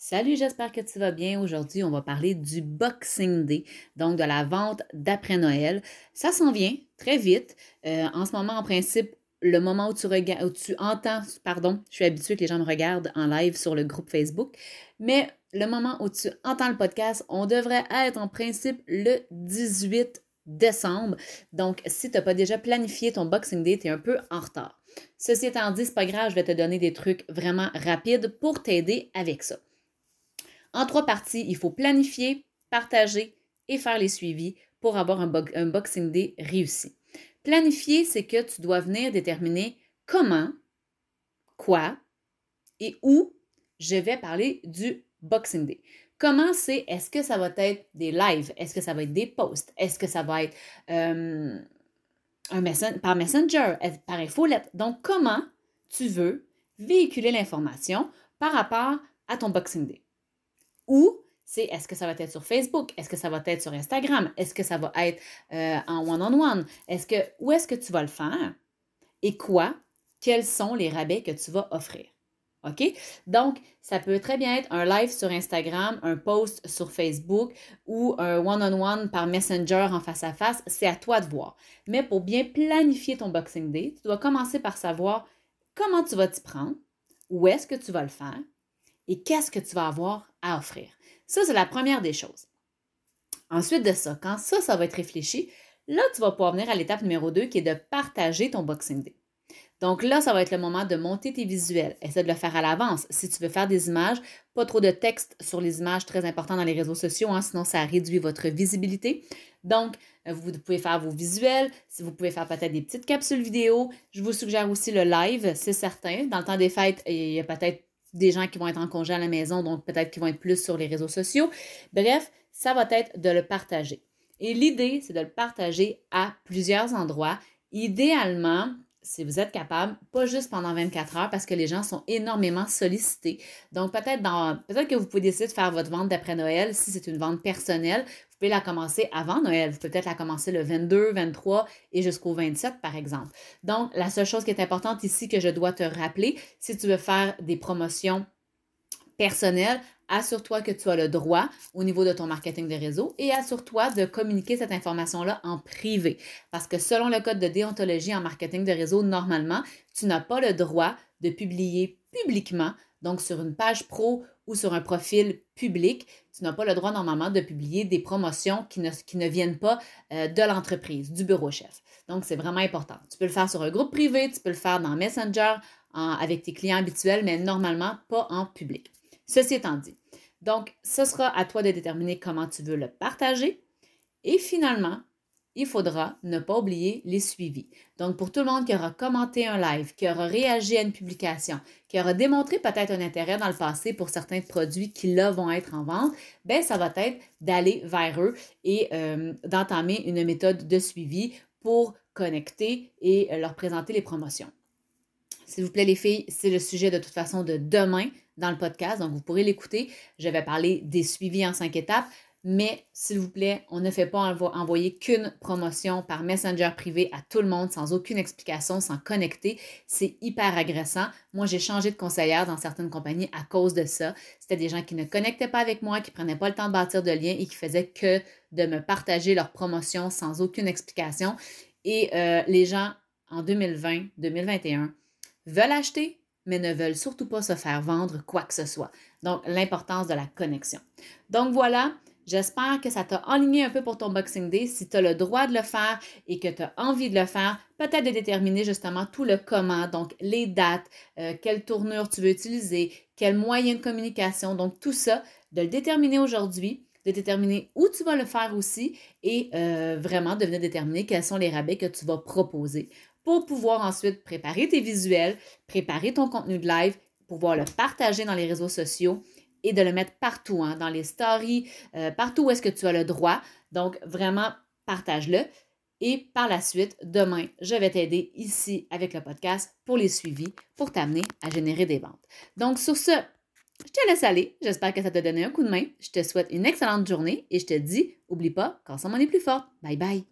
Salut, j'espère que tu vas bien. Aujourd'hui, on va parler du Boxing Day, donc de la vente d'après Noël. Ça s'en vient très vite. Euh, en ce moment, en principe, le moment où tu, où tu entends, pardon, je suis habituée que les gens me regardent en live sur le groupe Facebook, mais le moment où tu entends le podcast, on devrait être en principe le 18 décembre. Donc, si tu n'as pas déjà planifié ton Boxing Day, tu es un peu en retard. Ceci étant dit, c'est pas grave, je vais te donner des trucs vraiment rapides pour t'aider avec ça. En trois parties, il faut planifier, partager et faire les suivis pour avoir un, Boxing Day réussi. Planifier, c'est que tu dois venir déterminer comment, quoi et où je vais parler du Boxing Day. Comment c'est, est-ce que ça va être des lives, est-ce que ça va être des posts, est-ce que ça va être euh, un par Messenger, par infolette? Donc, comment tu veux véhiculer l'information par rapport à ton Boxing Day? Ou c'est est-ce que ça va être sur Facebook? Est-ce que ça va être sur Instagram? Est-ce que ça va être euh, en one-on-one? Est-ce que, où est-ce que tu vas le faire? Et quoi? Quels sont les rabais que tu vas offrir? OK? Donc, ça peut très bien être un live sur Instagram, un post sur Facebook ou un one-on-one par Messenger en face à face. C'est à toi de voir. Mais pour bien planifier ton Boxing Day, tu dois commencer par savoir comment tu vas t'y prendre, où est-ce que tu vas le faire, et qu'est-ce que tu vas avoir à offrir. Ça, c'est la première des choses. Ensuite de ça, quand ça, ça va être réfléchi, là, tu vas pouvoir venir à l'étape numéro 2 qui est de partager ton Boxing Day. Donc là, ça va être le moment de monter tes visuels. Essaie de le faire à l'avance. Si tu veux faire des images, pas trop de texte sur les images, très important dans les réseaux sociaux, hein, sinon ça réduit votre visibilité. Donc, euh, vous pouvez faire vos visuels, si vous pouvez faire peut-être des petites capsules vidéo. Je vous suggère aussi le live, c'est certain. Dans le temps des fêtes, il y a peut-être des gens qui vont être en congé à la maison, donc peut-être qu'ils vont être plus sur les réseaux sociaux. Bref, ça va être de le partager. Et l'idée, c'est de le partager à plusieurs endroits. Idéalement, si vous êtes capable, pas juste pendant 24 heures parce que les gens sont énormément sollicités. Donc peut-être que vous pouvez décider de faire votre vente d'après Noël si c'est une vente personnelle, vous pouvez la commencer avant Noël, vous pouvez peut-être la commencer le 22, 23 et jusqu'au 27 par exemple. Donc la seule chose qui est importante ici que je dois te rappeler, si tu veux faire des promotions personnelles, assure-toi que tu as le droit au niveau de ton marketing de réseau et assure-toi de communiquer cette information-là en privé. Parce que selon le code de déontologie en marketing de réseau, normalement, tu n'as pas le droit de publier publiquement, donc sur une page pro ou sur un profil public, tu n'as pas le droit normalement de publier des promotions qui ne, viennent pas euh, de l'entreprise, du bureau chef. Donc, c'est vraiment important. Tu peux le faire sur un groupe privé, tu peux le faire dans Messenger avec tes clients habituels, mais normalement pas en public. Ceci étant dit, donc ce sera à toi de déterminer comment tu veux le partager. Et finalement, il faudra ne pas oublier les suivis. Donc, pour tout le monde qui aura commenté un live, qui aura réagi à une publication, qui aura démontré peut-être un intérêt dans le passé pour certains produits qui là vont être en vente, ben ça va être d'aller vers eux et euh, d'entamer une méthode de suivi pour connecter et leur présenter les promotions. S'il vous plaît, les filles, c'est le sujet de toute façon de demain dans le podcast, donc vous pourrez l'écouter. Je vais parler des suivis en cinq étapes, mais s'il vous plaît, on ne fait pas envoyer qu'une promotion par Messenger privé à tout le monde sans aucune explication, sans connecter. C'est hyper agressant. Moi, j'ai changé de conseillère dans certaines compagnies à cause de ça. C'était des gens qui ne connectaient pas avec moi, qui prenaient pas le temps de bâtir de liens et qui faisaient que de me partager leurs promotions sans aucune explication. Et euh, les gens en 2020, 2021, veulent acheter, mais ne veulent surtout pas se faire vendre quoi que ce soit. Donc, l'importance de la connexion. Donc voilà, J'espère que ça t'a aligné un peu pour ton Boxing Day. Si tu as le droit de le faire et que tu as envie de le faire, peut-être de déterminer justement tout le comment, donc les dates, euh, quelle tournure tu veux utiliser, quel moyen de communication, donc tout ça, de le déterminer aujourd'hui, de déterminer où tu vas le faire aussi et euh, vraiment de venir déterminer quels sont les rabais que tu vas proposer pour pouvoir ensuite préparer tes visuels, préparer ton contenu de live, pouvoir le partager dans les réseaux sociaux et de le mettre partout, hein, dans les stories, euh, partout où est-ce que tu as le droit. Donc, vraiment, partage-le. Et par la suite, demain, je vais t'aider ici avec le podcast pour les suivis, pour t'amener à générer des ventes. Donc, sur ce, je te laisse aller. J'espère que ça t'a donné un coup de main. Je te souhaite une excellente journée et je te dis, oublie pas, quand ça m'en est plus fort. Bye bye.